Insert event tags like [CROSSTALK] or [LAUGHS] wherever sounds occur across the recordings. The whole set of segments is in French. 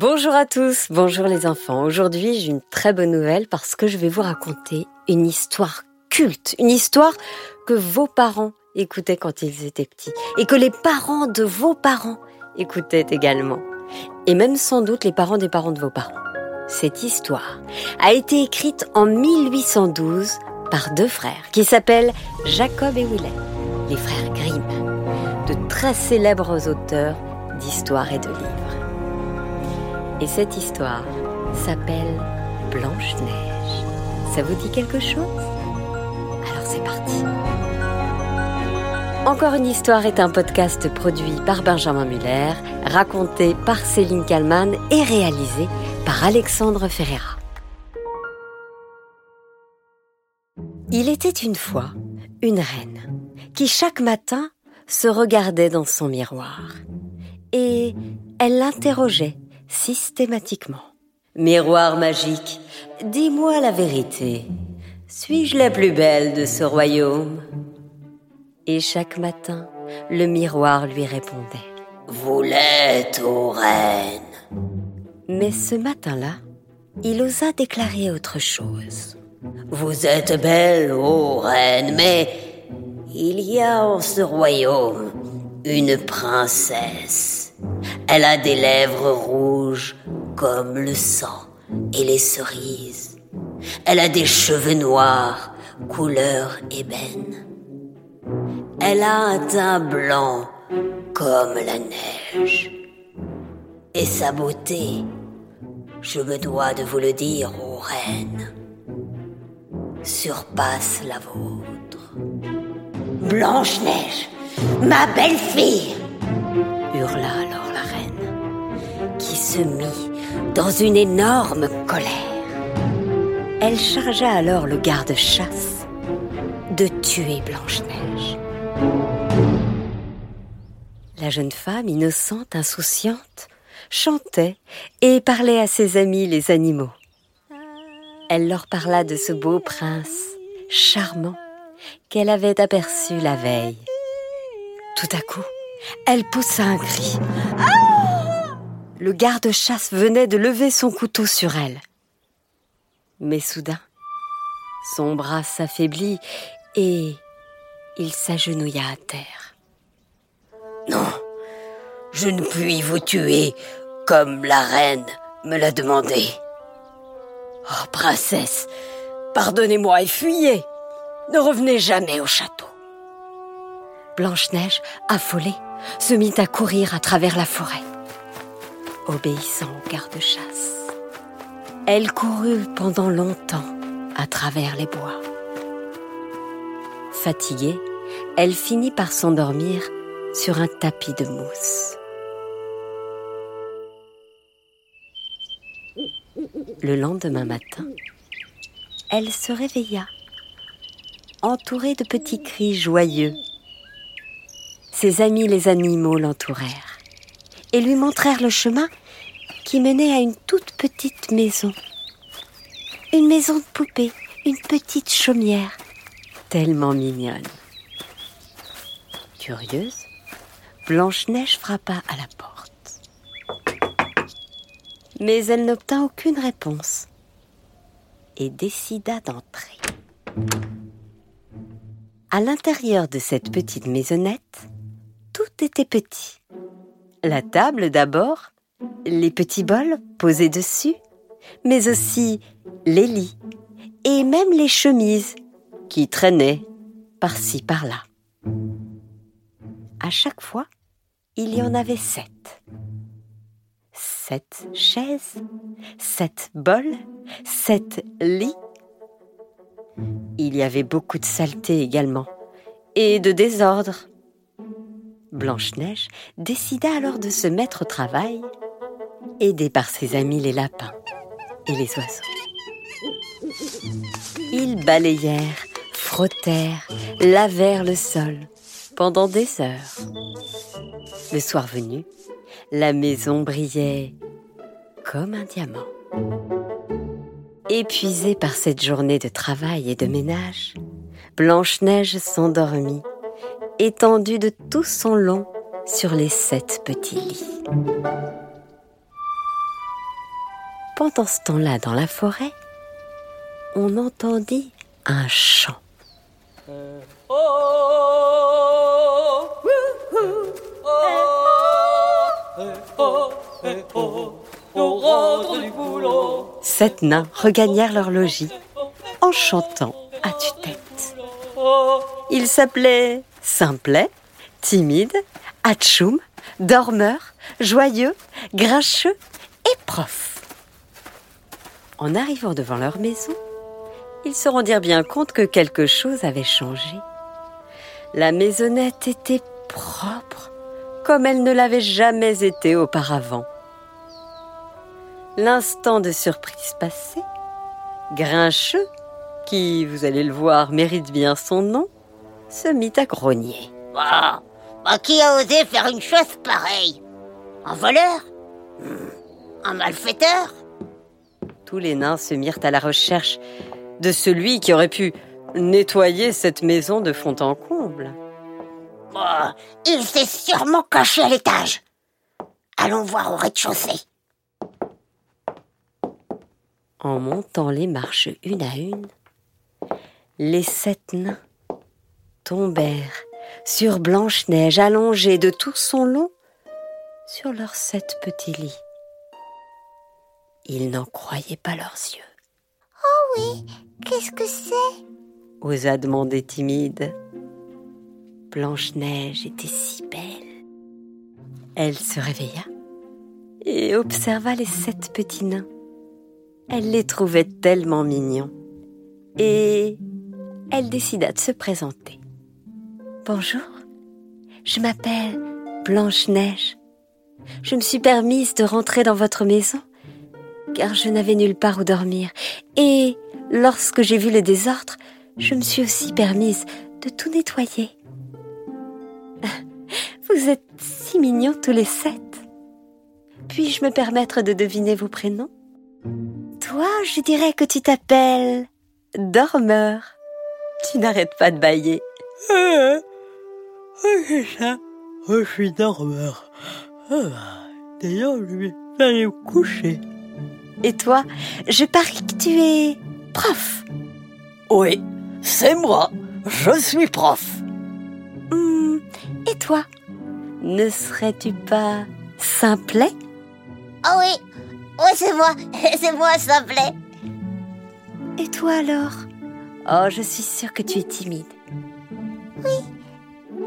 Bonjour à tous, bonjour les enfants. Aujourd'hui, j'ai une très bonne nouvelle parce que je vais vous raconter une histoire culte, une histoire que vos parents écoutaient quand ils étaient petits et que les parents de vos parents écoutaient également. Et même sans doute les parents des parents de vos parents. Cette histoire a été écrite en 1812 par deux frères qui s'appellent Jacob et Willem, les frères Grimm, de très célèbres auteurs d'histoire et de livres. Et cette histoire s'appelle Blanche-Neige. Ça vous dit quelque chose? Alors c'est parti. Encore une histoire est un podcast produit par Benjamin Muller, raconté par Céline Kallmann et réalisé par Alexandre Ferreira. Il était une fois une reine qui chaque matin se regardait dans son miroir et elle l'interrogeait systématiquement. Miroir magique, dis-moi la vérité. Suis-je la plus belle de ce royaume? Et chaque matin, le miroir lui répondait. Vous l'êtes, ô reine. Mais ce matin-là, il osa déclarer autre chose. Vous êtes belle, ô reine, mais il y a en ce royaume une princesse elle a des lèvres rouges comme le sang et les cerises. Elle a des cheveux noirs, couleur ébène. Elle a un teint blanc comme la neige. Et sa beauté, je me dois de vous le dire, ô reine, surpasse la vôtre. Blanche-Neige, ma belle-fille, hurla alors la reine, qui se mit dans une énorme colère. Elle chargea alors le garde-chasse de tuer Blanche-Neige. La jeune femme, innocente, insouciante, chantait et parlait à ses amis les animaux. Elle leur parla de ce beau prince charmant qu'elle avait aperçu la veille. Tout à coup, elle poussa un cri. Le garde-chasse venait de lever son couteau sur elle. Mais soudain, son bras s'affaiblit et il s'agenouilla à terre. Non, je ne puis vous tuer comme la reine me l'a demandé. Oh, princesse, pardonnez-moi et fuyez. Ne revenez jamais au château. Blanche-Neige, affolée, se mit à courir à travers la forêt, obéissant au garde-chasse. Elle courut pendant longtemps à travers les bois. Fatiguée, elle finit par s'endormir sur un tapis de mousse. Le lendemain matin, elle se réveilla, entourée de petits cris joyeux ses amis les animaux l'entourèrent et lui montrèrent le chemin qui menait à une toute petite maison. Une maison de poupée, une petite chaumière, tellement mignonne. Curieuse, Blanche-Neige frappa à la porte. Mais elle n'obtint aucune réponse et décida d'entrer. À l'intérieur de cette petite maisonnette, était petit. La table d'abord, les petits bols posés dessus, mais aussi les lits et même les chemises qui traînaient par-ci par-là. À chaque fois, il y en avait sept. Sept chaises, sept bols, sept lits. Il y avait beaucoup de saleté également et de désordre. Blanche-Neige décida alors de se mettre au travail, aidée par ses amis les lapins et les oiseaux. Ils balayèrent, frottèrent, lavèrent le sol pendant des heures. Le soir venu, la maison brillait comme un diamant. Épuisée par cette journée de travail et de ménage, Blanche-Neige s'endormit étendu de tout son long sur les sept petits lits. Pendant ce temps-là, dans la forêt, on entendit un chant. Sept nains regagnèrent leur logis en chantant à tue-tête. Ils s'appelaient Simplet, Timide, Hatchoum, Dormeur, Joyeux, Grincheux et Prof. En arrivant devant leur maison, ils se rendirent bien compte que quelque chose avait changé. La maisonnette était propre, comme elle ne l'avait jamais été auparavant. L'instant de surprise passé, Grincheux, qui, vous allez le voir, mérite bien son nom, se mit à grogner. Bah, bah, qui a osé faire une chose pareille? Un voleur? Hmm, Un malfaiteur? Tous les nains se mirent à la recherche de celui qui aurait pu nettoyer cette maison de fond en comble. Bah, il s'est sûrement caché à l'étage. Allons voir au rez-de-chaussée. En montant les marches une à une, les sept nains tombèrent sur Blanche-Neige allongée de tout son long sur leurs sept petits lits. Ils n'en croyaient pas leurs yeux. Oh oui, qu'est-ce que c'est? osa demander timide. Blanche-Neige était si belle. Elle se réveilla et observa les sept petits nains. Elle les trouvait tellement mignons. Et elle décida de se présenter. Bonjour, je m'appelle Blanche-Neige. Je me suis permise de rentrer dans votre maison car je n'avais nulle part où dormir. Et lorsque j'ai vu le désordre, je me suis aussi permise de tout nettoyer. [LAUGHS] Vous êtes si mignons tous les sept. Puis-je me permettre de deviner vos prénoms? Toi, je dirais que tu t'appelles Dormeur. Tu n'arrêtes pas de bailler. [LAUGHS] Ah, c'est ça. Je suis dormeur. Ah, D'ailleurs, je vais aller me coucher. Et toi, je parie que tu es prof. Oui, c'est moi. Je suis prof. Hmm, et toi, ne serais-tu pas simplet Oh oui, oh c'est moi, [LAUGHS] c'est moi, simplet. Et toi alors? Oh, je suis sûre que tu es timide.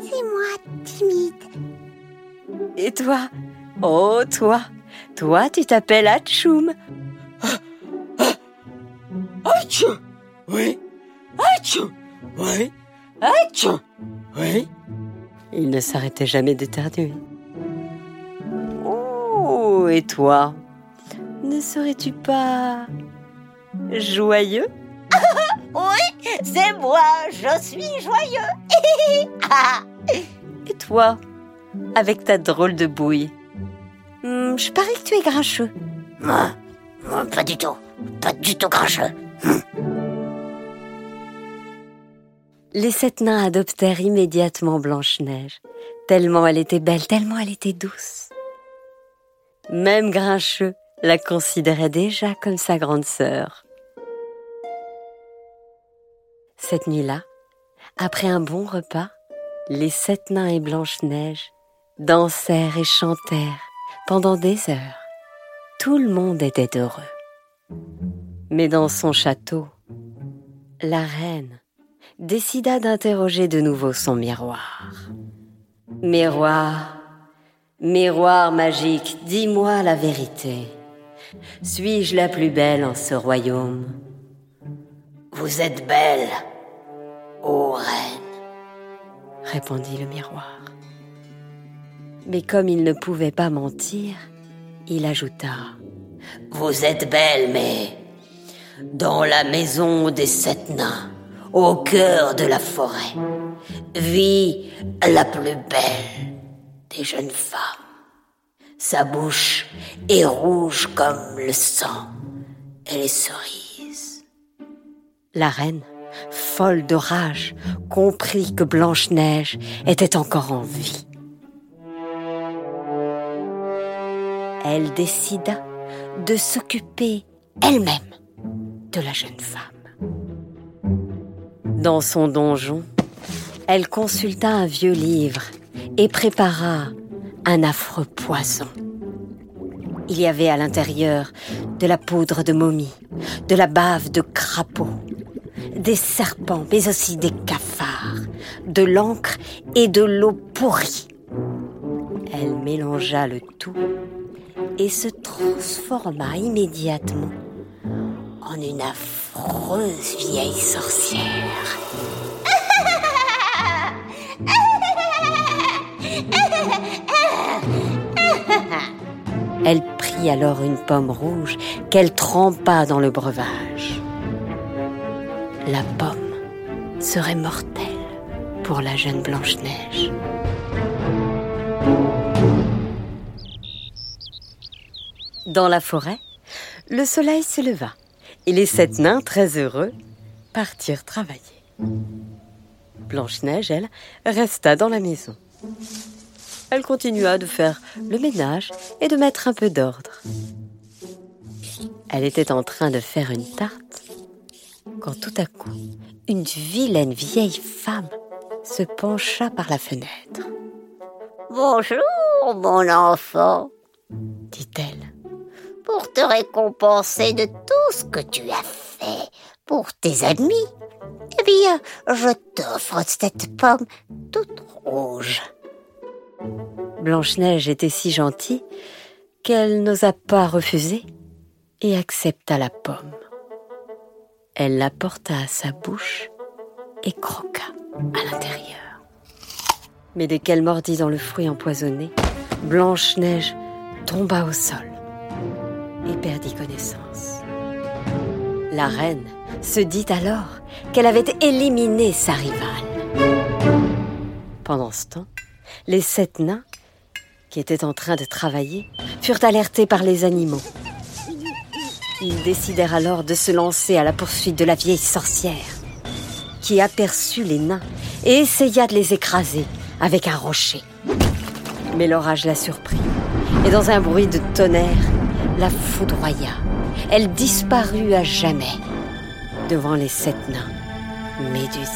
C'est moi, timide. Et toi? Oh, toi Toi, tu t'appelles Hatchoum. Atchou Oui. Atchou Oui. Atchou Oui. Il ne s'arrêtait jamais d'éternuer. Oh, et toi? Ne serais-tu pas joyeux? [LAUGHS] Oui, c'est moi, je suis joyeux. [LAUGHS] Et toi Avec ta drôle de bouille? Hmm, je parie que tu es grincheux. moi, moi, pas du tout, pas du tout grincheux. Les sept nains adoptèrent immédiatement Blanche-Neige, tellement elle était belle, tellement elle était douce. Même Grincheux la considérait déjà comme sa grande sœur. Cette nuit-là, après un bon repas, les sept nains et Blanche-Neige dansèrent et chantèrent pendant des heures. Tout le monde était heureux. Mais dans son château, la reine décida d'interroger de nouveau son miroir. Miroir, miroir magique, dis-moi la vérité. Suis-je la plus belle en ce royaume? Vous êtes belle, ô reine. Répondit le miroir. Mais comme il ne pouvait pas mentir, il ajouta Vous êtes belle, mais dans la maison des sept nains, au cœur de la forêt, vit la plus belle des jeunes femmes. Sa bouche est rouge comme le sang et les cerises. La reine, folle de rage, comprit que Blanche-Neige était encore en vie. Elle décida de s'occuper elle-même de la jeune femme. Dans son donjon, elle consulta un vieux livre et prépara un affreux poison. Il y avait à l'intérieur de la poudre de momie, de la bave de crapaud, des serpents, mais aussi des cafards, de l'encre et de l'eau pourrie. Elle mélangea le tout et se transforma immédiatement en une affreuse vieille sorcière. Elle prit alors une pomme rouge qu'elle trempa dans le breuvage. La pomme serait mortelle pour la jeune Blanche-Neige. Dans la forêt, le soleil se leva et les sept nains, très heureux, partirent travailler. Blanche-Neige, elle, resta dans la maison. Elle continua de faire le ménage et de mettre un peu d'ordre. Elle était en train de faire une tarte quand tout à coup, une vilaine vieille femme se pencha par la fenêtre. Bonjour, mon enfant, dit-elle. Pour te récompenser de tout ce que tu as fait pour tes amis, eh bien, je t'offre cette pomme toute rouge. Blanche-Neige était si gentille qu'elle n'osa pas refuser et accepta la pomme. Elle la porta à sa bouche et croqua à l'intérieur. Mais dès qu'elle mordit dans le fruit empoisonné, Blanche-Neige tomba au sol et perdit connaissance. La reine se dit alors qu'elle avait éliminé sa rivale. Pendant ce temps, les sept nains, qui étaient en train de travailler, furent alertés par les animaux. Ils décidèrent alors de se lancer à la poursuite de la vieille sorcière, qui aperçut les nains et essaya de les écraser avec un rocher. Mais l'orage la surprit, et dans un bruit de tonnerre, la foudroya. Elle disparut à jamais devant les sept nains médusés.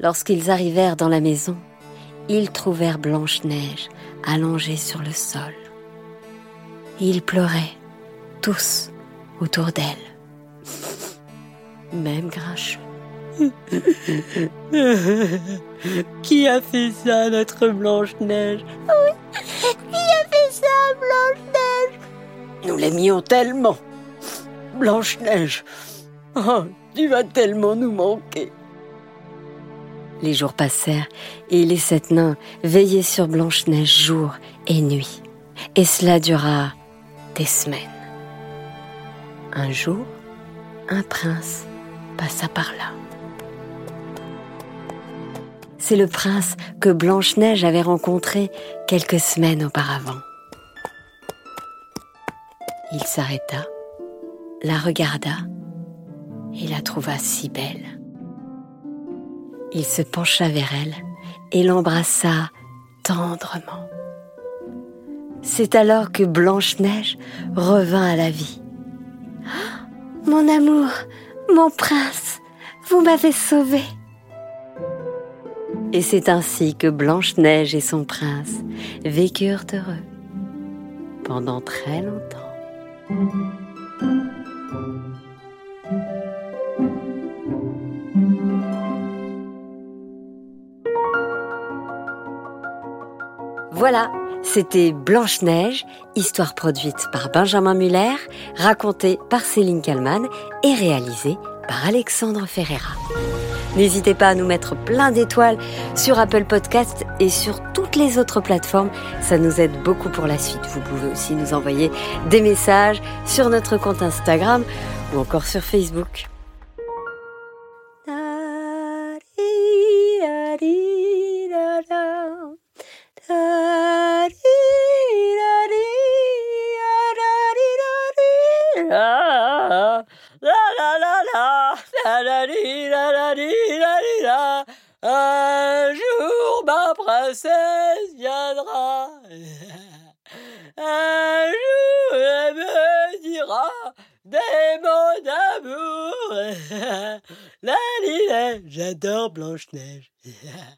Lorsqu'ils arrivèrent dans la maison, ils trouvèrent Blanche-Neige allongée sur le sol. Ils pleuraient, tous, autour d'elle. [LAUGHS] Même Grincheux. [LAUGHS] Qui a fait ça, notre Blanche-Neige? Qui a fait ça, Blanche-Neige? Nous l'aimions tellement. Blanche-Neige, oh, tu vas tellement nous manquer. Les jours passèrent et les sept nains veillaient sur Blanche-Neige jour et nuit. Et cela dura des semaines. Un jour, un prince passa par là. C'est le prince que Blanche-Neige avait rencontré quelques semaines auparavant. Il s'arrêta, la regarda et la trouva si belle. Il se pencha vers elle et l'embrassa tendrement. C'est alors que Blanche-Neige revint à la vie. Mon amour, mon prince, vous m'avez sauvé. Et c'est ainsi que Blanche-Neige et son prince vécurent heureux pendant très longtemps. Voilà, c'était Blanche-Neige, histoire produite par Benjamin Muller, racontée par Céline Kallmann et réalisée par Alexandre Ferreira. N'hésitez pas à nous mettre plein d'étoiles sur Apple Podcast et sur toutes les autres plateformes. Ça nous aide beaucoup pour la suite. Vous pouvez aussi nous envoyer des messages sur notre compte Instagram ou encore sur Facebook. J'adore Blanche-Neige. [LAUGHS]